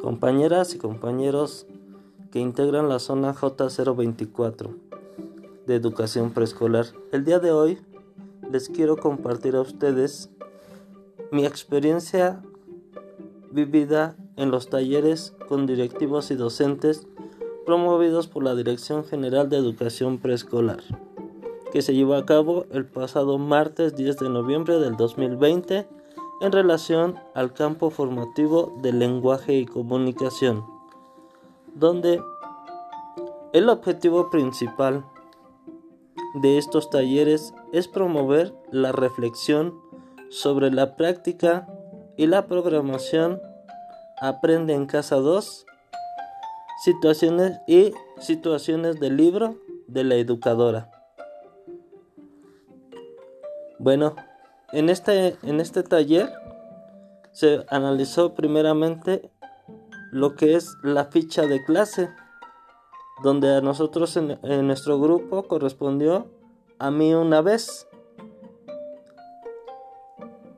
compañeras y compañeros que integran la zona J024 de educación preescolar. El día de hoy les quiero compartir a ustedes mi experiencia vivida en los talleres con directivos y docentes promovidos por la Dirección General de Educación Preescolar, que se llevó a cabo el pasado martes 10 de noviembre del 2020 en relación al campo formativo de lenguaje y comunicación, donde el objetivo principal de estos talleres es promover la reflexión sobre la práctica y la programación Aprende en Casa 2, situaciones y situaciones del libro de la educadora. Bueno, en este, en este taller se analizó primeramente lo que es la ficha de clase, donde a nosotros en, en nuestro grupo correspondió a mí una vez.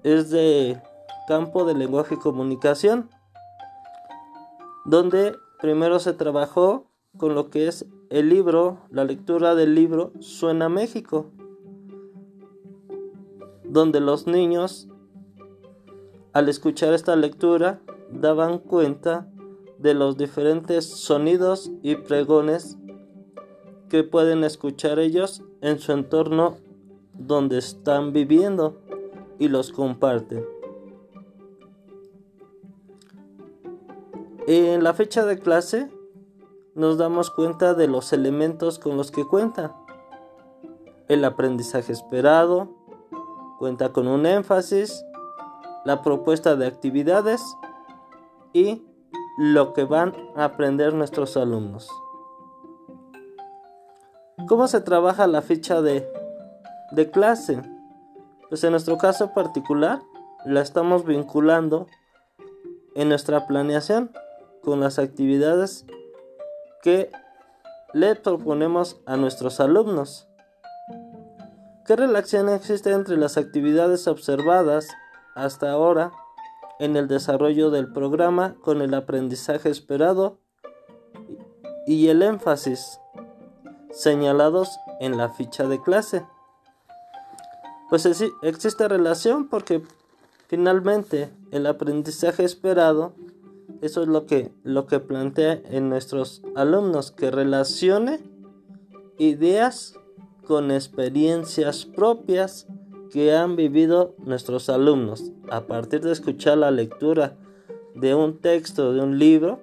Es de campo de lenguaje y comunicación, donde primero se trabajó con lo que es el libro, la lectura del libro Suena México donde los niños al escuchar esta lectura daban cuenta de los diferentes sonidos y pregones que pueden escuchar ellos en su entorno donde están viviendo y los comparten. En la fecha de clase nos damos cuenta de los elementos con los que cuenta. El aprendizaje esperado, Cuenta con un énfasis, la propuesta de actividades y lo que van a aprender nuestros alumnos. ¿Cómo se trabaja la ficha de, de clase? Pues en nuestro caso particular la estamos vinculando en nuestra planeación con las actividades que le proponemos a nuestros alumnos. ¿Qué relación existe entre las actividades observadas hasta ahora en el desarrollo del programa con el aprendizaje esperado y el énfasis señalados en la ficha de clase? Pues existe relación porque finalmente el aprendizaje esperado, eso es lo que, lo que plantea en nuestros alumnos, que relacione ideas con experiencias propias que han vivido nuestros alumnos. A partir de escuchar la lectura de un texto, de un libro,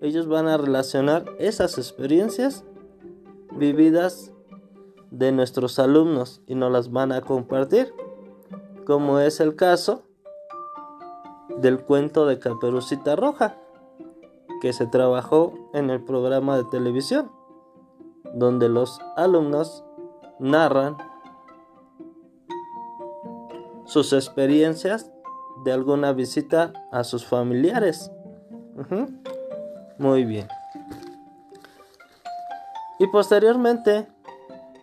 ellos van a relacionar esas experiencias vividas de nuestros alumnos y nos las van a compartir, como es el caso del cuento de Caperucita Roja, que se trabajó en el programa de televisión, donde los alumnos narran sus experiencias de alguna visita a sus familiares. Muy bien. Y posteriormente,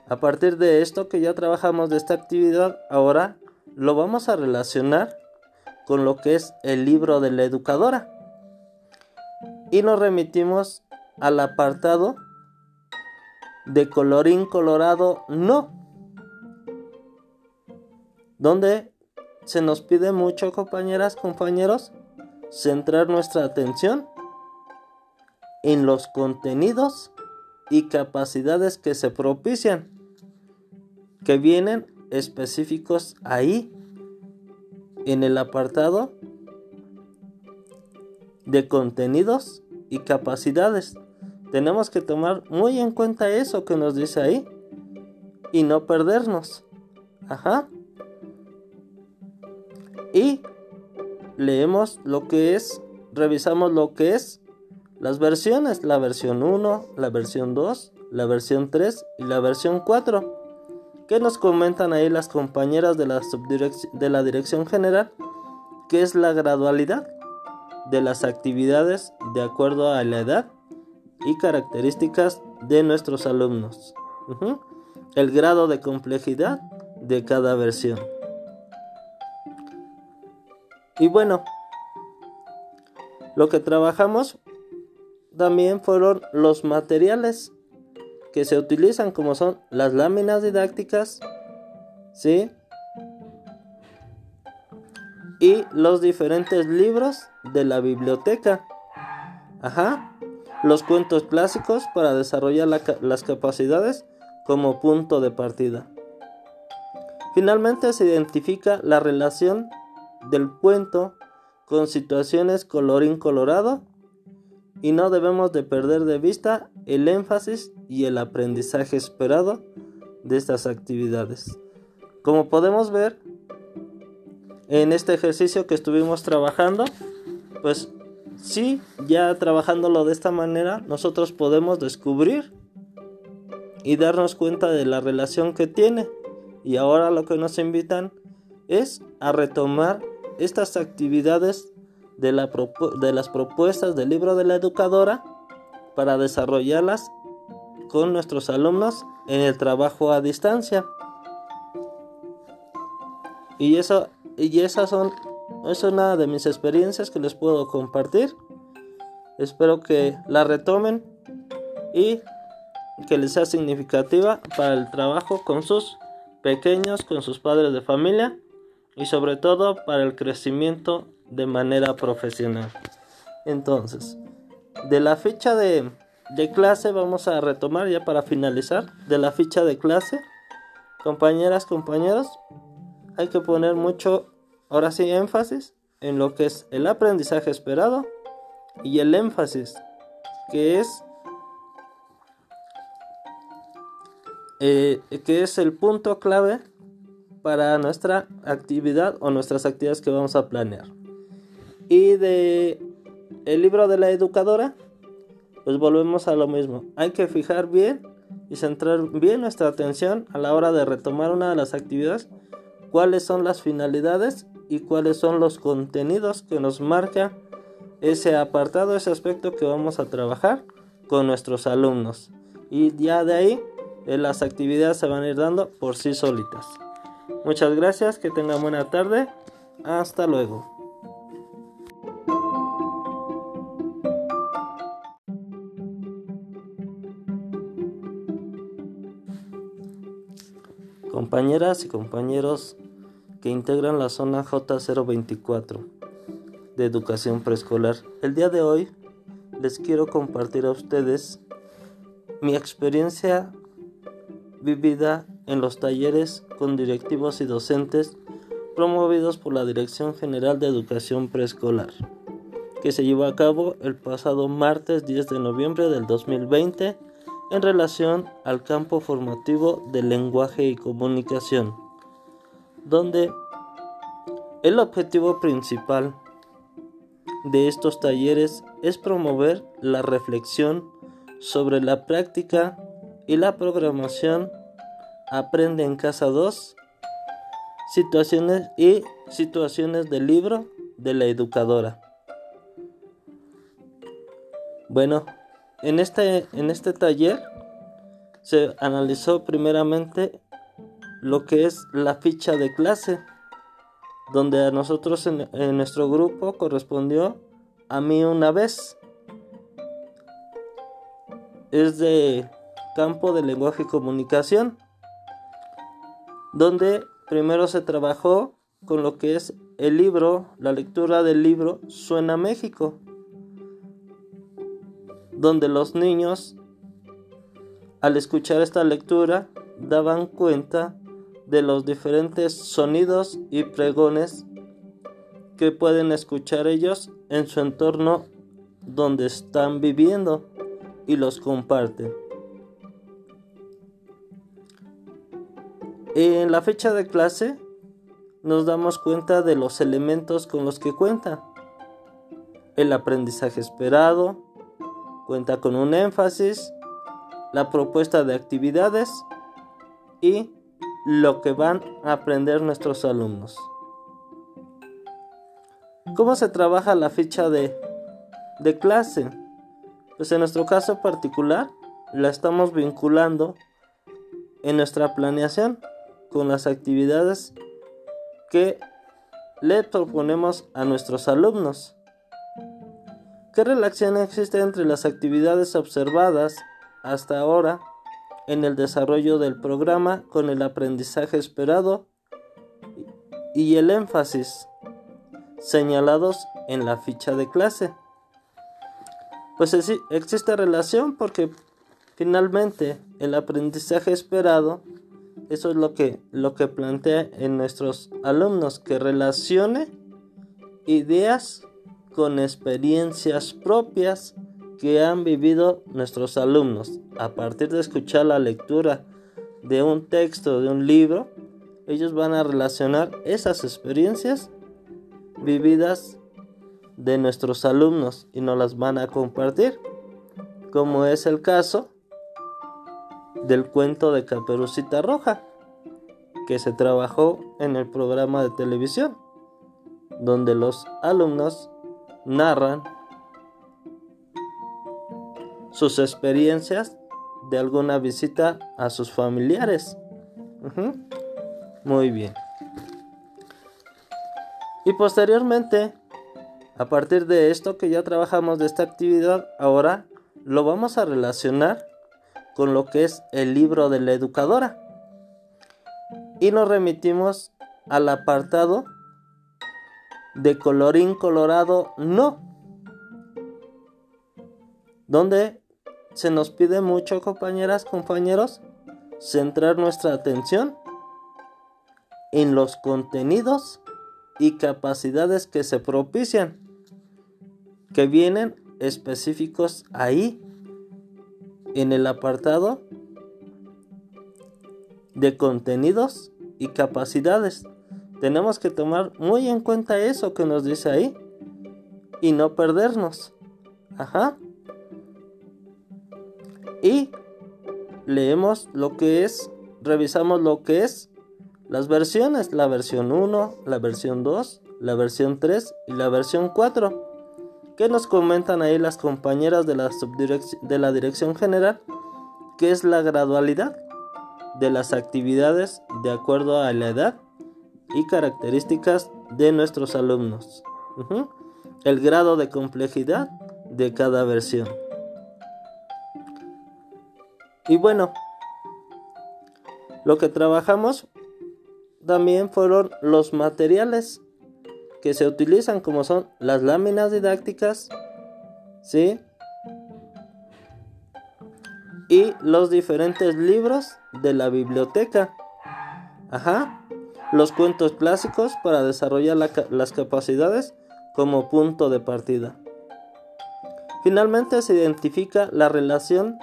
a partir de esto que ya trabajamos de esta actividad, ahora lo vamos a relacionar con lo que es el libro de la educadora. Y nos remitimos al apartado de colorín colorado no. Donde se nos pide mucho, compañeras, compañeros, centrar nuestra atención en los contenidos y capacidades que se propician, que vienen específicos ahí en el apartado de contenidos y capacidades. Tenemos que tomar muy en cuenta eso que nos dice ahí y no perdernos. Ajá. Y leemos lo que es, revisamos lo que es las versiones, la versión 1, la versión 2, la versión 3 y la versión 4. ¿Qué nos comentan ahí las compañeras de la, de la dirección general? ¿Qué es la gradualidad de las actividades de acuerdo a la edad y características de nuestros alumnos. El grado de complejidad de cada versión. Y bueno, Lo que trabajamos también fueron los materiales que se utilizan como son las láminas didácticas, ¿sí? Y los diferentes libros de la biblioteca. Ajá. Los cuentos clásicos para desarrollar las capacidades como punto de partida. Finalmente se identifica la relación del cuento con situaciones colorín colorado y no debemos de perder de vista el énfasis y el aprendizaje esperado de estas actividades. Como podemos ver en este ejercicio que estuvimos trabajando, pues sí, ya trabajándolo de esta manera, nosotros podemos descubrir y darnos cuenta de la relación que tiene. Y ahora lo que nos invitan es a retomar estas actividades de, las propuestas del libro de la educadora para desarrollarlas con nuestros alumnos en el trabajo a distancia. Y eso y esas son es una de mis experiencias que les puedo compartir. Espero que la retomen y que les sea significativa para el trabajo con sus pequeños, con sus padres de familia y sobre todo para el crecimiento de manera profesional. Entonces, de la ficha de, de clase vamos a retomar ya para finalizar. De la ficha de clase, compañeras, compañeros, hay que poner mucho, ahora sí, énfasis en lo que es el aprendizaje esperado y el énfasis que es eh, que es el punto clave para nuestra actividad o nuestras actividades que vamos a planear. Y de el libro de la educadora, pues volvemos a lo mismo. Hay que fijar bien y centrar bien nuestra atención a la hora de retomar una de las actividades, cuáles son las finalidades y cuáles son los contenidos que nos marca ese apartado, ese aspecto que vamos a trabajar con nuestros alumnos. Y ya de ahí eh, las actividades se van a ir dando por sí solitas. Muchas gracias, que tengan buena tarde. Hasta luego. Compañeras y compañeros que integran la zona J024 de educación preescolar, el día de hoy les quiero compartir a ustedes mi experiencia vivida en los talleres con directivos y docentes promovidos por la Dirección General de Educación Preescolar, que se llevó a cabo el pasado martes 10 de noviembre del 2020 en relación al campo formativo de lenguaje y comunicación, donde el objetivo principal de estos talleres es promover la reflexión sobre la práctica y la programación Aprende en casa 2 situaciones y situaciones del libro de la educadora. Bueno, en este, en este taller se analizó primeramente lo que es la ficha de clase, donde a nosotros en, nuestro grupo correspondió a mí una vez. Es de campo de lenguaje y comunicación, donde primero se trabajó con lo que es el libro, la lectura del libro Suena México, donde los niños al escuchar esta lectura daban cuenta de los diferentes sonidos y pregones que pueden escuchar ellos en su entorno donde están viviendo y los comparten. En la fecha de clase nos damos cuenta de los elementos con los que cuenta. El aprendizaje esperado, cuenta con un énfasis, la propuesta de actividades y lo que van a aprender nuestros alumnos. ¿Cómo se trabaja la ficha de, de clase? Pues en nuestro caso particular la estamos vinculando en nuestra planeación con las actividades que le proponemos a nuestros alumnos. ¿Qué relación existe entre las actividades observadas hasta ahora en el desarrollo del programa con el aprendizaje esperado y el énfasis señalados en la ficha de clase? Pues existe relación porque finalmente el aprendizaje esperado, eso es lo que, lo que plantea en nuestros alumnos, que relacione ideas con experiencias propias que han vivido nuestros alumnos. A partir de escuchar la lectura de un texto, de un libro, ellos van a relacionar esas experiencias vividas de nuestros alumnos y nos las van a compartir, como es el caso del cuento de Caperucita Roja, que se trabajó en el programa de televisión, donde los alumnos narran sus experiencias de alguna visita a sus familiares. Muy bien. Y posteriormente, a partir de esto que ya trabajamos de esta actividad, ahora lo vamos a relacionar con lo que es el libro de la educadora. Y nos remitimos al apartado de colorín colorado no. Donde se nos pide mucho, compañeras, compañeros, centrar nuestra atención en los contenidos y capacidades que se propician, que vienen específicos ahí en el apartado de contenidos y capacidades. Tenemos que tomar muy en cuenta eso que nos dice ahí y no perdernos. Ajá. Y leemos lo que es, revisamos lo que es las versiones, la versión 1, la versión 2, la versión 3 y la versión 4. ¿Qué nos comentan ahí las compañeras de la, de la Dirección General? ¿Qué es la gradualidad de las actividades de acuerdo a la edad y características de nuestros alumnos. El grado de complejidad de cada versión. Y bueno, lo que trabajamos también fueron los materiales que se utilizan como son las láminas didácticas, ¿sí? Y los diferentes libros de la biblioteca. Ajá. Los cuentos clásicos para desarrollar las capacidades como punto de partida. Finalmente se identifica la relación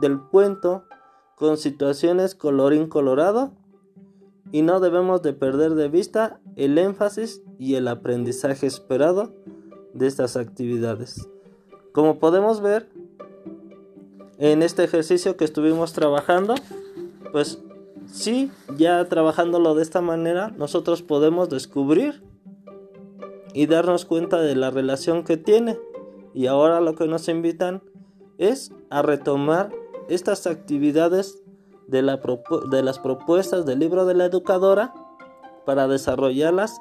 del cuento con situaciones colorín colorado y no debemos de perder de vista el énfasis y el aprendizaje esperado de estas actividades. Como podemos ver en este ejercicio que estuvimos trabajando, pues Sí, ya trabajándolo de esta manera, nosotros podemos descubrir y darnos cuenta de la relación que tiene. Y ahora lo que nos invitan es a retomar estas actividades de, de las propuestas del libro de la educadora para desarrollarlas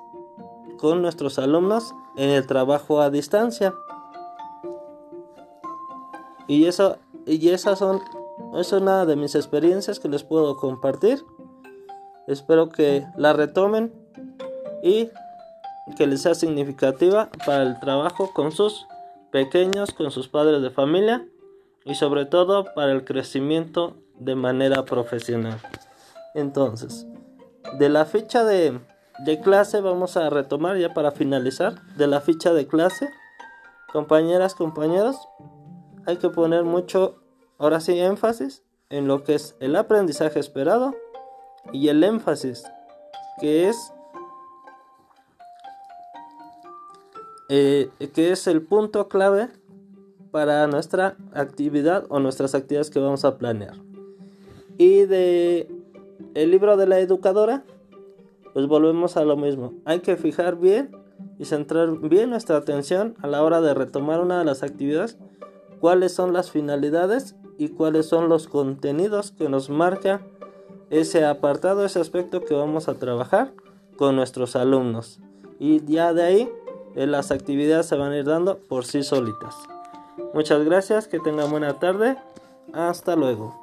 con nuestros alumnos en el trabajo a distancia. Y eso y esas son es una de mis experiencias que les puedo compartir. Espero que la retomen y que les sea significativa para el trabajo con sus pequeños, con sus padres de familia y sobre todo para el crecimiento de manera profesional. Entonces, de la ficha de, de clase vamos a retomar ya para finalizar. De la ficha de clase, compañeras, compañeros, hay que poner mucho Ahora sí, énfasis en lo que es el aprendizaje esperado y el énfasis que es eh, que es el punto clave para nuestra actividad o nuestras actividades que vamos a planear. Y de el libro de la educadora, pues volvemos a lo mismo. Hay que fijar bien y centrar bien nuestra atención a la hora de retomar una de las actividades, cuáles son las finalidades y cuáles son los contenidos que nos marca ese apartado, ese aspecto que vamos a trabajar con nuestros alumnos. Y ya de ahí eh, las actividades se van a ir dando por sí solitas. Muchas gracias, que tengan buena tarde. Hasta luego.